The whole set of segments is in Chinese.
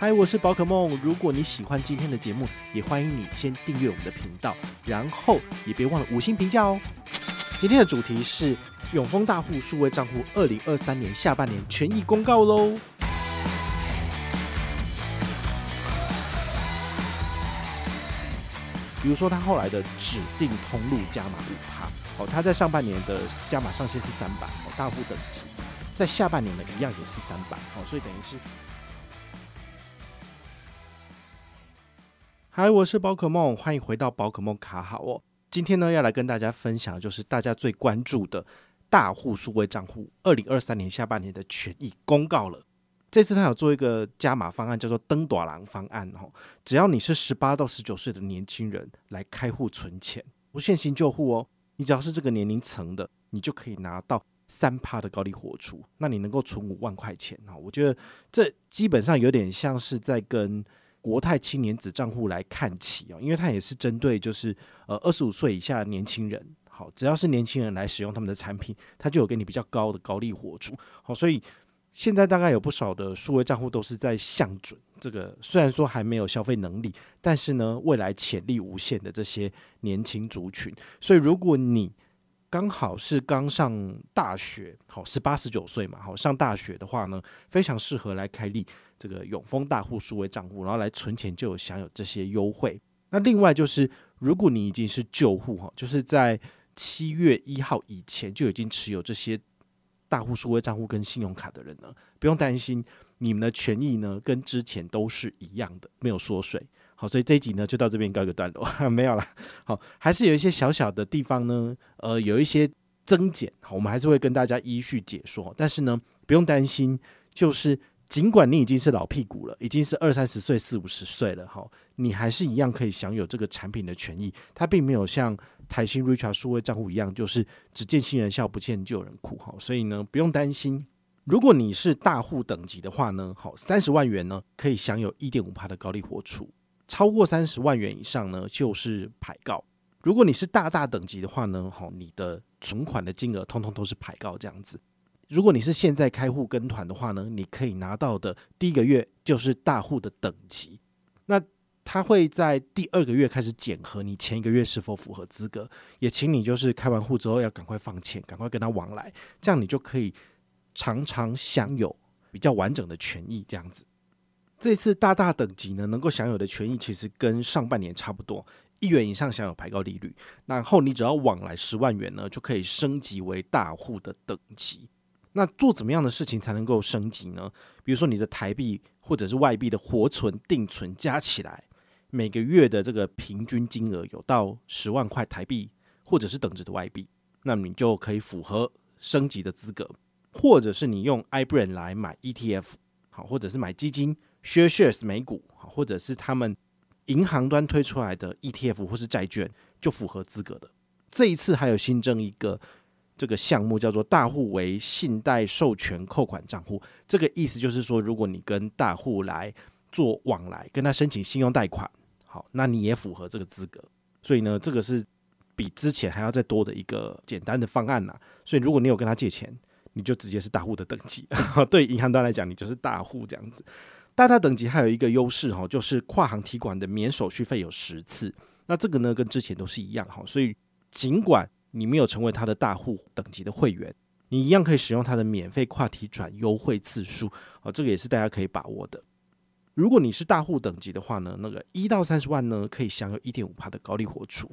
嗨，我是宝可梦。如果你喜欢今天的节目，也欢迎你先订阅我们的频道，然后也别忘了五星评价哦。今天的主题是永丰大户数位账户二零二三年下半年权益公告喽。比如说，他后来的指定通路加码五趴，哦，他在上半年的加码上限是三百，哦，大户等级，在下半年呢一样也是三百，哦，所以等于是。嗨，我是宝可梦，欢迎回到宝可梦卡好哦。今天呢，要来跟大家分享的就是大家最关注的大户数位账户二零二三年下半年的权益公告了。这次他有做一个加码方案，叫做“登大人方案”哦。只要你是十八到十九岁的年轻人来开户存钱，不限新旧户哦。你只要是这个年龄层的，你就可以拿到三趴的高利活储。那你能够存五万块钱哈，我觉得这基本上有点像是在跟。国泰青年子账户来看齐哦，因为它也是针对就是呃二十五岁以下的年轻人，好，只要是年轻人来使用他们的产品，它就有给你比较高的高利活主，好，所以现在大概有不少的数位账户都是在向准这个，虽然说还没有消费能力，但是呢未来潜力无限的这些年轻族群，所以如果你刚好是刚上大学，好十八十九岁嘛，好上大学的话呢，非常适合来开立。这个永丰大户数位账户，然后来存钱就有享有这些优惠。那另外就是，如果你已经是旧户哈，就是在七月一号以前就已经持有这些大户数位账户跟信用卡的人呢，不用担心，你们的权益呢跟之前都是一样的，没有缩水。好，所以这一集呢就到这边告一个段落，没有了。好，还是有一些小小的地方呢，呃，有一些增减，我们还是会跟大家依序解说。但是呢，不用担心，就是。尽管你已经是老屁股了，已经是二三十岁、四五十岁了，哈，你还是一样可以享有这个产品的权益。它并没有像台新 Richart 数位账户一样，就是只见新人笑，不见旧人哭，哈。所以呢，不用担心。如果你是大户等级的话呢，好，三十万元呢可以享有一点五趴的高利活储，超过三十万元以上呢就是牌告。如果你是大大等级的话呢，好，你的存款的金额通通都是牌告这样子。如果你是现在开户跟团的话呢，你可以拿到的第一个月就是大户的等级，那他会在第二个月开始检核你前一个月是否符合资格，也请你就是开完户之后要赶快放钱，赶快跟他往来，这样你就可以常常享有比较完整的权益。这样子，这次大大等级呢，能够享有的权益其实跟上半年差不多，一元以上享有牌告利率，然后你只要往来十万元呢，就可以升级为大户的等级。那做怎么样的事情才能够升级呢？比如说你的台币或者是外币的活存、定存加起来，每个月的这个平均金额有到十万块台币或者是等值的外币，那你就可以符合升级的资格。或者是你用 iBrain 来买 ETF，好，或者是买基金、Share Shares 美股，好，或者是他们银行端推出来的 ETF 或是债券，就符合资格的。这一次还有新增一个。这个项目叫做大户为信贷授权扣款账户，这个意思就是说，如果你跟大户来做往来，跟他申请信用贷款，好，那你也符合这个资格。所以呢，这个是比之前还要再多的一个简单的方案呐。所以如果你有跟他借钱，你就直接是大户的等级。对银行端来讲，你就是大户这样子。大大等级还有一个优势哈，就是跨行提款的免手续费有十次。那这个呢，跟之前都是一样哈。所以尽管你没有成为他的大户等级的会员，你一样可以使用他的免费跨提转优惠次数哦，这个也是大家可以把握的。如果你是大户等级的话呢，那个一到三十万呢，可以享有一点五趴的高利活储；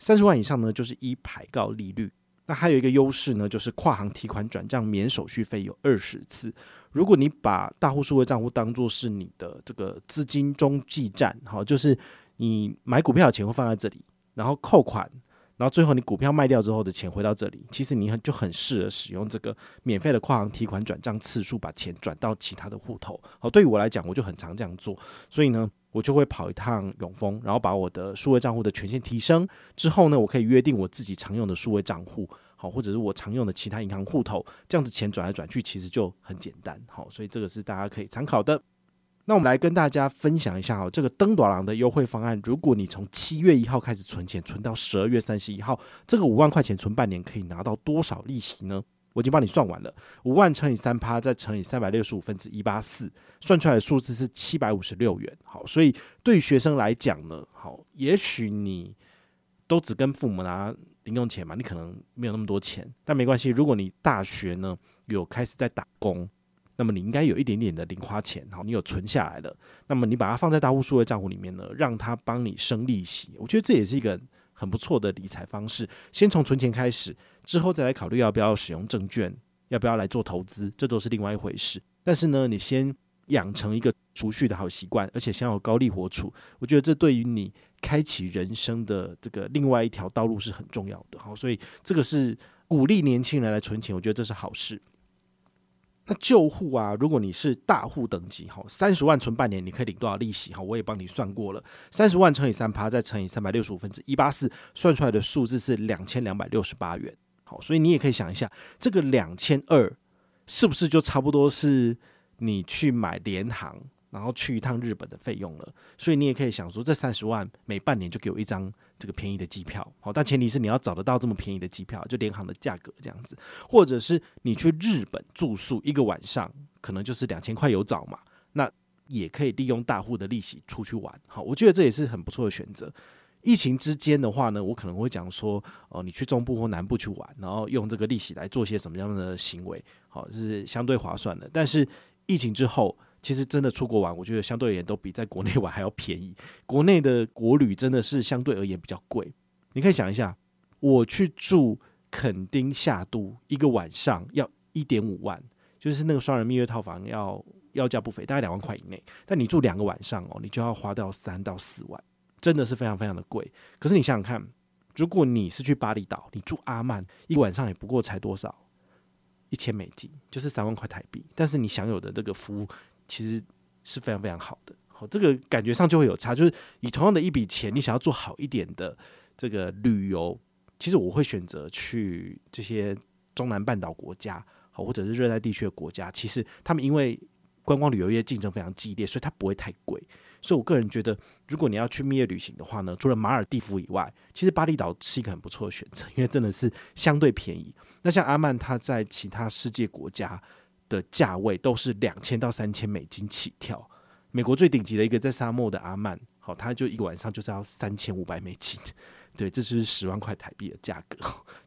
三十万以上呢，就是一牌告利率。那还有一个优势呢，就是跨行提款转账免手续费有二十次。如果你把大户数位账户当做是你的这个资金中继站，好，就是你买股票的钱会放在这里，然后扣款。然后最后你股票卖掉之后的钱回到这里，其实你很就很适合使用这个免费的跨行提款转账次数，把钱转到其他的户头。好，对于我来讲，我就很常这样做，所以呢，我就会跑一趟永丰，然后把我的数位账户的权限提升之后呢，我可以约定我自己常用的数位账户，好，或者是我常用的其他银行户头，这样子钱转来转去其实就很简单。好，所以这个是大家可以参考的。那我们来跟大家分享一下哦，这个登大人的优惠方案，如果你从七月一号开始存钱，存到十二月三十一号，这个五万块钱存半年可以拿到多少利息呢？我已经帮你算完了，五万乘以三趴，再乘以三百六十五分之一八四，算出来的数字是七百五十六元。好，所以对于学生来讲呢，好，也许你都只跟父母拿零用钱嘛，你可能没有那么多钱，但没关系，如果你大学呢有开始在打工。那么你应该有一点点的零花钱，好，你有存下来的，那么你把它放在大户数位账户里面呢，让它帮你生利息，我觉得这也是一个很不错的理财方式。先从存钱开始，之后再来考虑要不要使用证券，要不要来做投资，这都是另外一回事。但是呢，你先养成一个储蓄的好习惯，而且享有高利活储，我觉得这对于你开启人生的这个另外一条道路是很重要的。好，所以这个是鼓励年轻人来存钱，我觉得这是好事。那旧户啊，如果你是大户等级，哈，三十万存半年，你可以领多少利息？哈，我也帮你算过了，三十万乘以三趴，再乘以三百六十五分之一八四，算出来的数字是两千两百六十八元。好，所以你也可以想一下，这个两千二是不是就差不多是你去买联行，然后去一趟日本的费用了？所以你也可以想说，这三十万每半年就给我一张。这个便宜的机票，好，但前提是你要找得到这么便宜的机票，就联航的价格这样子，或者是你去日本住宿一个晚上，可能就是两千块有找嘛，那也可以利用大户的利息出去玩，好，我觉得这也是很不错的选择。疫情之间的话呢，我可能会讲说，哦，你去中部或南部去玩，然后用这个利息来做些什么样的行为，好，是相对划算的。但是疫情之后，其实真的出国玩，我觉得相对而言都比在国内玩还要便宜。国内的国旅真的是相对而言比较贵。你可以想一下，我去住垦丁夏都一个晚上要一点五万，就是那个双人蜜月套房要要价不菲，大概两万块以内。但你住两个晚上哦，你就要花掉三到四万，真的是非常非常的贵。可是你想想看，如果你是去巴厘岛，你住阿曼一晚上也不过才多少？一千美金，就是三万块台币。但是你享有的这个服务。其实是非常非常好的，好，这个感觉上就会有差，就是以同样的一笔钱，你想要做好一点的这个旅游，其实我会选择去这些中南半岛国家，好，或者是热带地区的国家。其实他们因为观光旅游业竞争非常激烈，所以它不会太贵。所以我个人觉得，如果你要去蜜月旅行的话呢，除了马尔地夫以外，其实巴厘岛是一个很不错的选择，因为真的是相对便宜。那像阿曼，它在其他世界国家。的价位都是两千到三千美金起跳，美国最顶级的一个在沙漠的阿曼，好，它就一个晚上就是要三千五百美金，对，这是十万块台币的价格，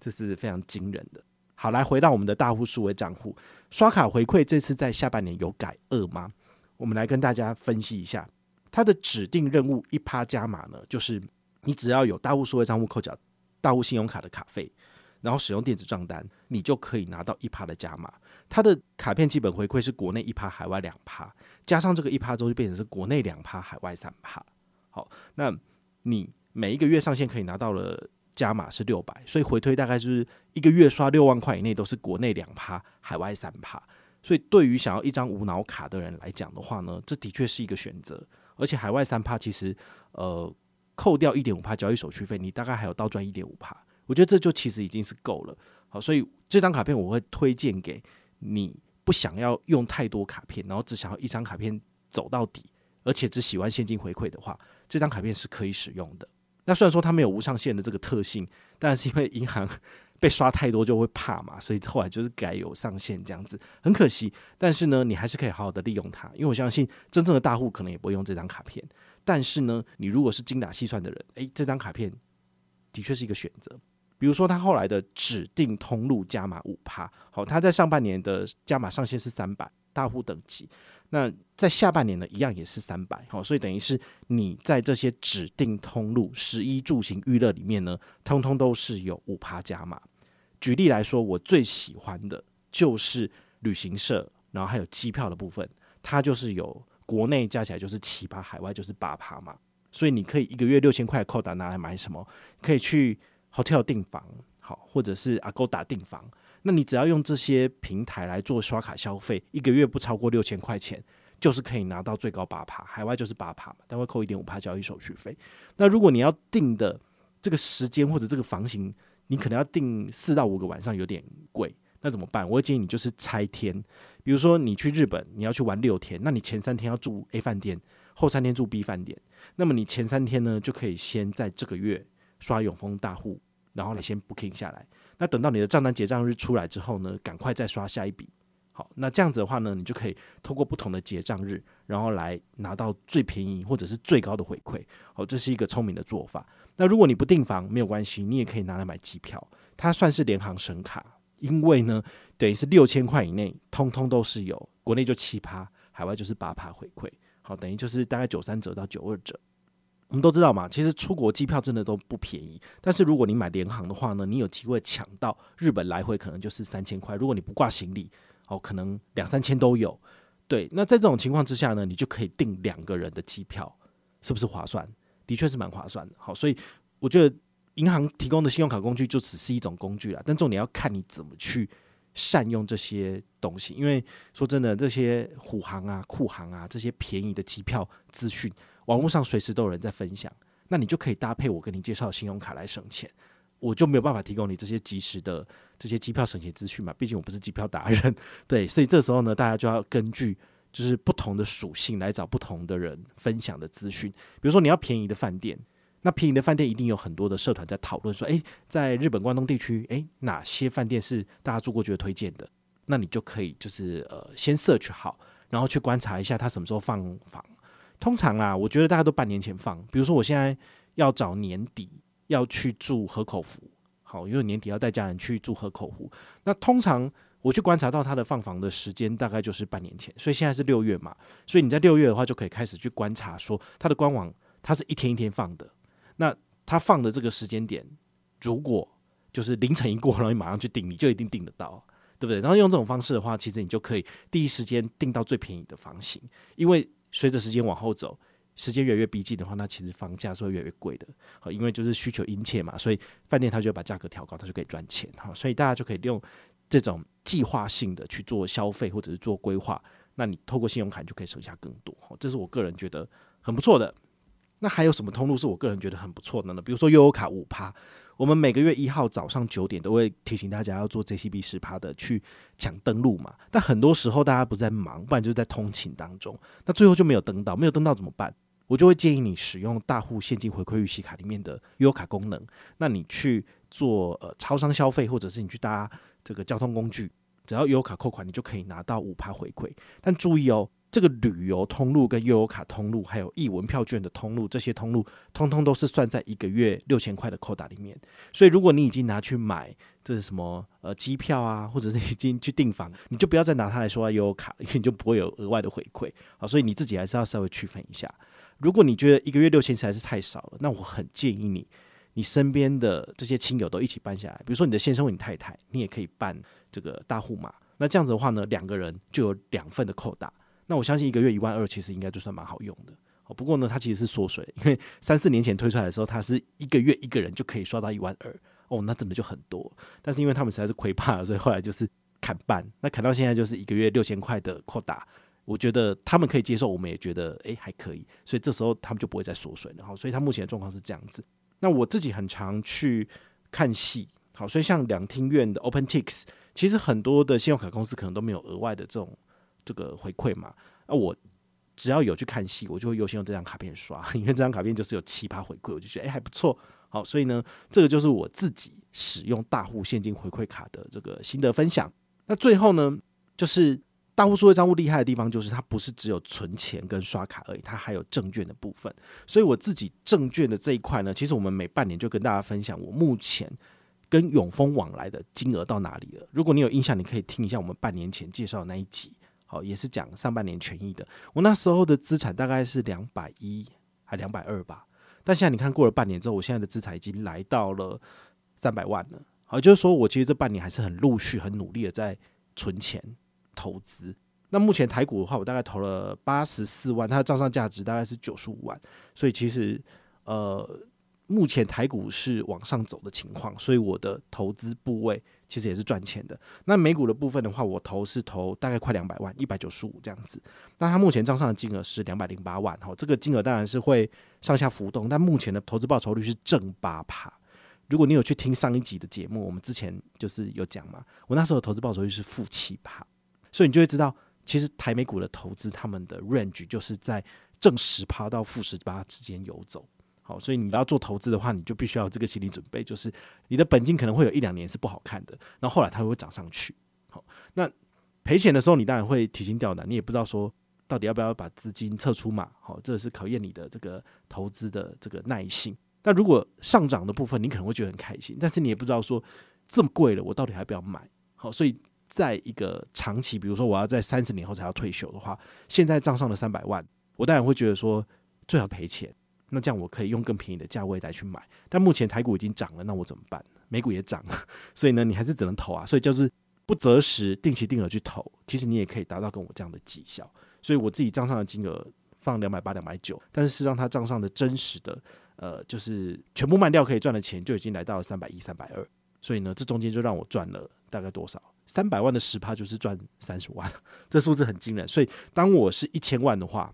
这是非常惊人的。好，来回到我们的大户数位账户，刷卡回馈这次在下半年有改二吗？我们来跟大家分析一下，它的指定任务一趴加码呢，就是你只要有大户数位账户扣缴大户信用卡的卡费，然后使用电子账单，你就可以拿到一趴的加码。它的卡片基本回馈是国内一趴，海外两趴，加上这个一趴之后就变成是国内两趴，海外三趴。好，那你每一个月上线可以拿到了加码是六百，所以回推大概就是一个月刷六万块以内都是国内两趴，海外三趴。所以对于想要一张无脑卡的人来讲的话呢，这的确是一个选择。而且海外三趴其实呃扣掉一点五趴交易手续费，你大概还有倒赚一点五趴。我觉得这就其实已经是够了。好，所以这张卡片我会推荐给。你不想要用太多卡片，然后只想要一张卡片走到底，而且只喜欢现金回馈的话，这张卡片是可以使用的。那虽然说它没有无上限的这个特性，但是因为银行被刷太多就会怕嘛，所以后来就是改有上限这样子，很可惜。但是呢，你还是可以好好的利用它，因为我相信真正的大户可能也不会用这张卡片。但是呢，你如果是精打细算的人，诶，这张卡片的确是一个选择。比如说，他后来的指定通路加码五趴，好，他在上半年的加码上限是三百大户等级，那在下半年呢，一样也是三百，好，所以等于是你在这些指定通路、食衣住行娱乐里面呢，通通都是有五趴加码。举例来说，我最喜欢的就是旅行社，然后还有机票的部分，它就是有国内加起来就是七趴，海外就是八趴嘛，所以你可以一个月六千块扣打拿来买什么？可以去。Hotel 订房，好，或者是 Agoda 订房，那你只要用这些平台来做刷卡消费，一个月不超过六千块钱，就是可以拿到最高八趴，海外就是八趴嘛，但会扣一点五趴交易手续费。那如果你要订的这个时间或者这个房型，你可能要订四到五个晚上，有点贵，那怎么办？我建议你就是拆天，比如说你去日本，你要去玩六天，那你前三天要住 A 饭店，后三天住 B 饭店，那么你前三天呢，就可以先在这个月。刷永丰大户，然后你先 booking 下来。那等到你的账单结账日出来之后呢，赶快再刷下一笔。好，那这样子的话呢，你就可以透过不同的结账日，然后来拿到最便宜或者是最高的回馈。好，这是一个聪明的做法。那如果你不订房没有关系，你也可以拿来买机票，它算是联航神卡，因为呢，等于是六千块以内，通通都是有，国内就七趴，海外就是八趴回馈。好，等于就是大概九三折到九二折。我们都知道嘛，其实出国机票真的都不便宜。但是如果你买联航的话呢，你有机会抢到日本来回，可能就是三千块。如果你不挂行李，哦，可能两三千都有。对，那在这种情况之下呢，你就可以订两个人的机票，是不是划算？的确是蛮划算的。好，所以我觉得银行提供的信用卡工具就只是一种工具啦，但重点要看你怎么去善用这些东西。因为说真的，这些虎航啊、酷航啊这些便宜的机票资讯。网络上随时都有人在分享，那你就可以搭配我跟你介绍的信用卡来省钱。我就没有办法提供你这些及时的这些机票省钱资讯嘛，毕竟我不是机票达人。对，所以这时候呢，大家就要根据就是不同的属性来找不同的人分享的资讯。比如说你要便宜的饭店，那便宜的饭店一定有很多的社团在讨论说，诶，在日本关东地区，诶，哪些饭店是大家住过觉得推荐的？那你就可以就是呃先 search 好，然后去观察一下他什么时候放房。通常啊，我觉得大家都半年前放。比如说，我现在要找年底要去住河口湖，好，因为年底要带家人去住河口湖。那通常我去观察到他的放房的时间，大概就是半年前。所以现在是六月嘛，所以你在六月的话，就可以开始去观察，说他的官网它是一天一天放的。那他放的这个时间点，如果就是凌晨一过，然后你马上去订，你就一定订得到，对不对？然后用这种方式的话，其实你就可以第一时间订到最便宜的房型，因为。随着时间往后走，时间越来越逼近的话，那其实房价是会越来越贵的。好，因为就是需求殷切嘛，所以饭店它就把价格调高，它就可以赚钱。好，所以大家就可以利用这种计划性的去做消费或者是做规划。那你透过信用卡就可以省下更多。好，这是我个人觉得很不错的。那还有什么通路是我个人觉得很不错的呢？比如说悠游卡五趴。我们每个月一号早上九点都会提醒大家要做 JCB 十趴的去抢登录嘛，但很多时候大家不在忙，不然就是在通勤当中，那最后就没有登到，没有登到怎么办？我就会建议你使用大户现金回馈预习卡里面的悠游卡功能，那你去做呃超商消费，或者是你去搭这个交通工具，只要悠游卡扣款，你就可以拿到五趴回馈，但注意哦。这个旅游通路跟悠游卡通路，还有艺文票券的通路，这些通路通通都是算在一个月六千块的扣打里面。所以，如果你已经拿去买这是什么呃机票啊，或者是已经去订房，你就不要再拿它来说悠游卡，因为你就不会有额外的回馈。好，所以你自己还是要稍微区分一下。如果你觉得一个月六千实在是太少了，那我很建议你，你身边的这些亲友都一起办下来。比如说你的先生或你太太，你也可以办这个大户嘛。那这样子的话呢，两个人就有两份的扣打。那我相信一个月一万二，其实应该就算蛮好用的。哦，不过呢，它其实是缩水，因为三四年前推出来的时候，它是一个月一个人就可以刷到一万二，哦，那真的就很多。但是因为他们实在是亏怕了，所以后来就是砍半。那砍到现在就是一个月六千块的扩大，我觉得他们可以接受，我们也觉得诶还可以，所以这时候他们就不会再缩水了。好，所以他目前的状况是这样子。那我自己很常去看戏，好，所以像两厅院的 OpenTix，其实很多的信用卡公司可能都没有额外的这种。这个回馈嘛，那我只要有去看戏，我就会优先用这张卡片刷，因为这张卡片就是有奇葩回馈，我就觉得诶还不错。好，所以呢，这个就是我自己使用大户现金回馈卡的这个心得分享。那最后呢，就是大户数位账户厉害的地方，就是它不是只有存钱跟刷卡而已，它还有证券的部分。所以我自己证券的这一块呢，其实我们每半年就跟大家分享我目前跟永丰往来的金额到哪里了。如果你有印象，你可以听一下我们半年前介绍的那一集。好，也是讲上半年权益的。我那时候的资产大概是两百一还两百二吧，但现在你看过了半年之后，我现在的资产已经来到了三百万了。好，就是说我其实这半年还是很陆续、很努力的在存钱投资。那目前台股的话，我大概投了八十四万，它的账上价值大概是九十五万，所以其实呃目前台股是往上走的情况，所以我的投资部位其实也是赚钱的。那美股的部分的话，我投是投大概快两百万，一百九十五这样子。那它目前账上的金额是两百零八万，哈，这个金额当然是会上下浮动，但目前的投资报酬率是正八趴。如果你有去听上一集的节目，我们之前就是有讲嘛，我那时候的投资报酬率是负七趴，所以你就会知道，其实台美股的投资他们的 range 就是在正十趴到负十八之间游走。好，所以你要做投资的话，你就必须要有这个心理准备，就是你的本金可能会有一两年是不好看的，那后来它会涨上去。好，那赔钱的时候，你当然会提心吊胆，你也不知道说到底要不要把资金撤出嘛。好，这是考验你的这个投资的这个耐性。那如果上涨的部分，你可能会觉得很开心，但是你也不知道说这么贵了，我到底还不要买？好，所以在一个长期，比如说我要在三十年后才要退休的话，现在账上的三百万，我当然会觉得说最好赔钱。那这样我可以用更便宜的价位来去买，但目前台股已经涨了，那我怎么办？美股也涨了，所以呢，你还是只能投啊。所以就是不择时定期定额去投，其实你也可以达到跟我这样的绩效。所以我自己账上的金额放两百八、两百九，但是实际上它账上的真实的呃，就是全部卖掉可以赚的钱就已经来到了三百一、三百二。所以呢，这中间就让我赚了大概多少？三百万的十趴就是赚三十万，这数字很惊人。所以当我是一千万的话，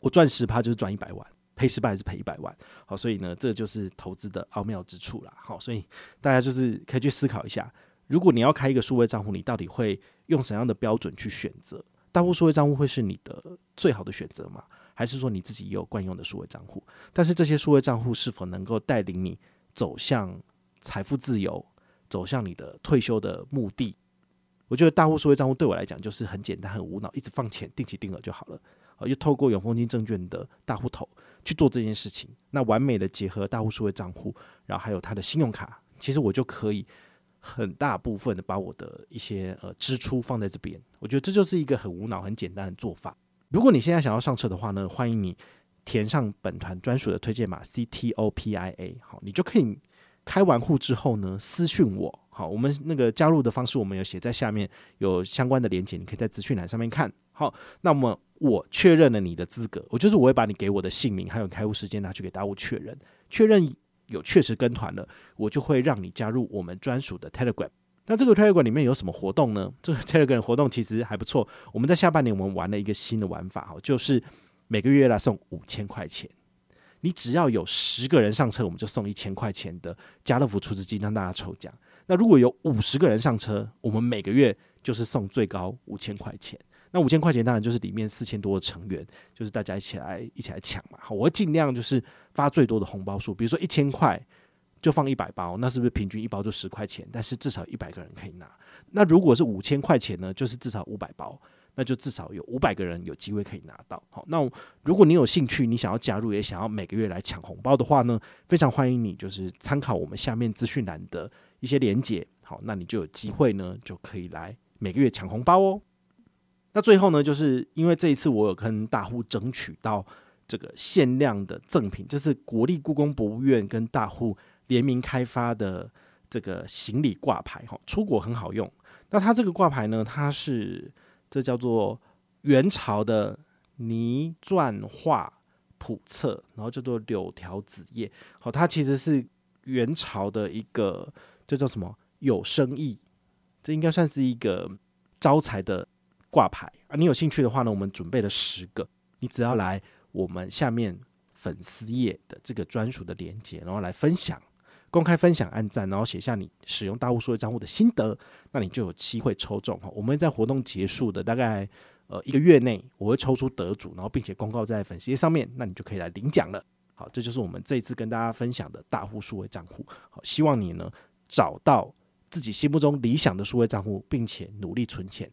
我赚十趴就是赚一百万。赔十万还是赔一百万？好，所以呢，这就是投资的奥妙之处啦。好，所以大家就是可以去思考一下，如果你要开一个数位账户，你到底会用什么样的标准去选择？大户数位账户会是你的最好的选择吗？还是说你自己也有惯用的数位账户？但是这些数位账户是否能够带领你走向财富自由，走向你的退休的目的？我觉得大户数位账户对我来讲就是很简单、很无脑，一直放钱，定期定额就好了。啊，又透过永丰金证券的大户头去做这件事情，那完美的结合大户数位账户，然后还有他的信用卡，其实我就可以很大部分的把我的一些呃支出放在这边。我觉得这就是一个很无脑、很简单的做法。如果你现在想要上车的话呢，欢迎你填上本团专属的推荐码 CTOPIA，好，你就可以开完户之后呢私讯我。好，我们那个加入的方式我们有写在下面，有相关的连接，你可以在资讯栏上面看。好，那么。我确认了你的资格，我就是我会把你给我的姓名还有开户时间拿去给大户确认，确认有确实跟团了，我就会让你加入我们专属的 Telegram。那这个 Telegram 里面有什么活动呢？这个 Telegram 活动其实还不错。我们在下半年我们玩了一个新的玩法哈，就是每个月来送五千块钱，你只要有十个人上车，我们就送一千块钱的家乐福储值金让大家抽奖。那如果有五十个人上车，我们每个月就是送最高五千块钱。那五千块钱当然就是里面四千多的成员，就是大家一起来一起来抢嘛。好，我会尽量就是发最多的红包数，比如说一千块就放一百包，那是不是平均一包就十块钱？但是至少一百个人可以拿。那如果是五千块钱呢，就是至少五百包，那就至少有五百个人有机会可以拿到。好，那如果你有兴趣，你想要加入，也想要每个月来抢红包的话呢，非常欢迎你，就是参考我们下面资讯栏的一些连结。好，那你就有机会呢，就可以来每个月抢红包哦。那最后呢，就是因为这一次我有跟大户争取到这个限量的赠品，就是国立故宫博物院跟大户联名开发的这个行李挂牌，哈，出国很好用。那它这个挂牌呢，它是这叫做元朝的泥篆画谱册，然后叫做柳条子叶，好，它其实是元朝的一个这叫什么有生意，这应该算是一个招财的。挂牌啊，你有兴趣的话呢，我们准备了十个，你只要来我们下面粉丝页的这个专属的链接，然后来分享，公开分享、按赞，然后写下你使用大户数位账户的心得，那你就有机会抽中哈。我们在活动结束的大概呃一个月内，我会抽出得主，然后并且公告在粉丝页上面，那你就可以来领奖了。好，这就是我们这一次跟大家分享的大户数位账户。好，希望你呢找到自己心目中理想的数位账户，并且努力存钱。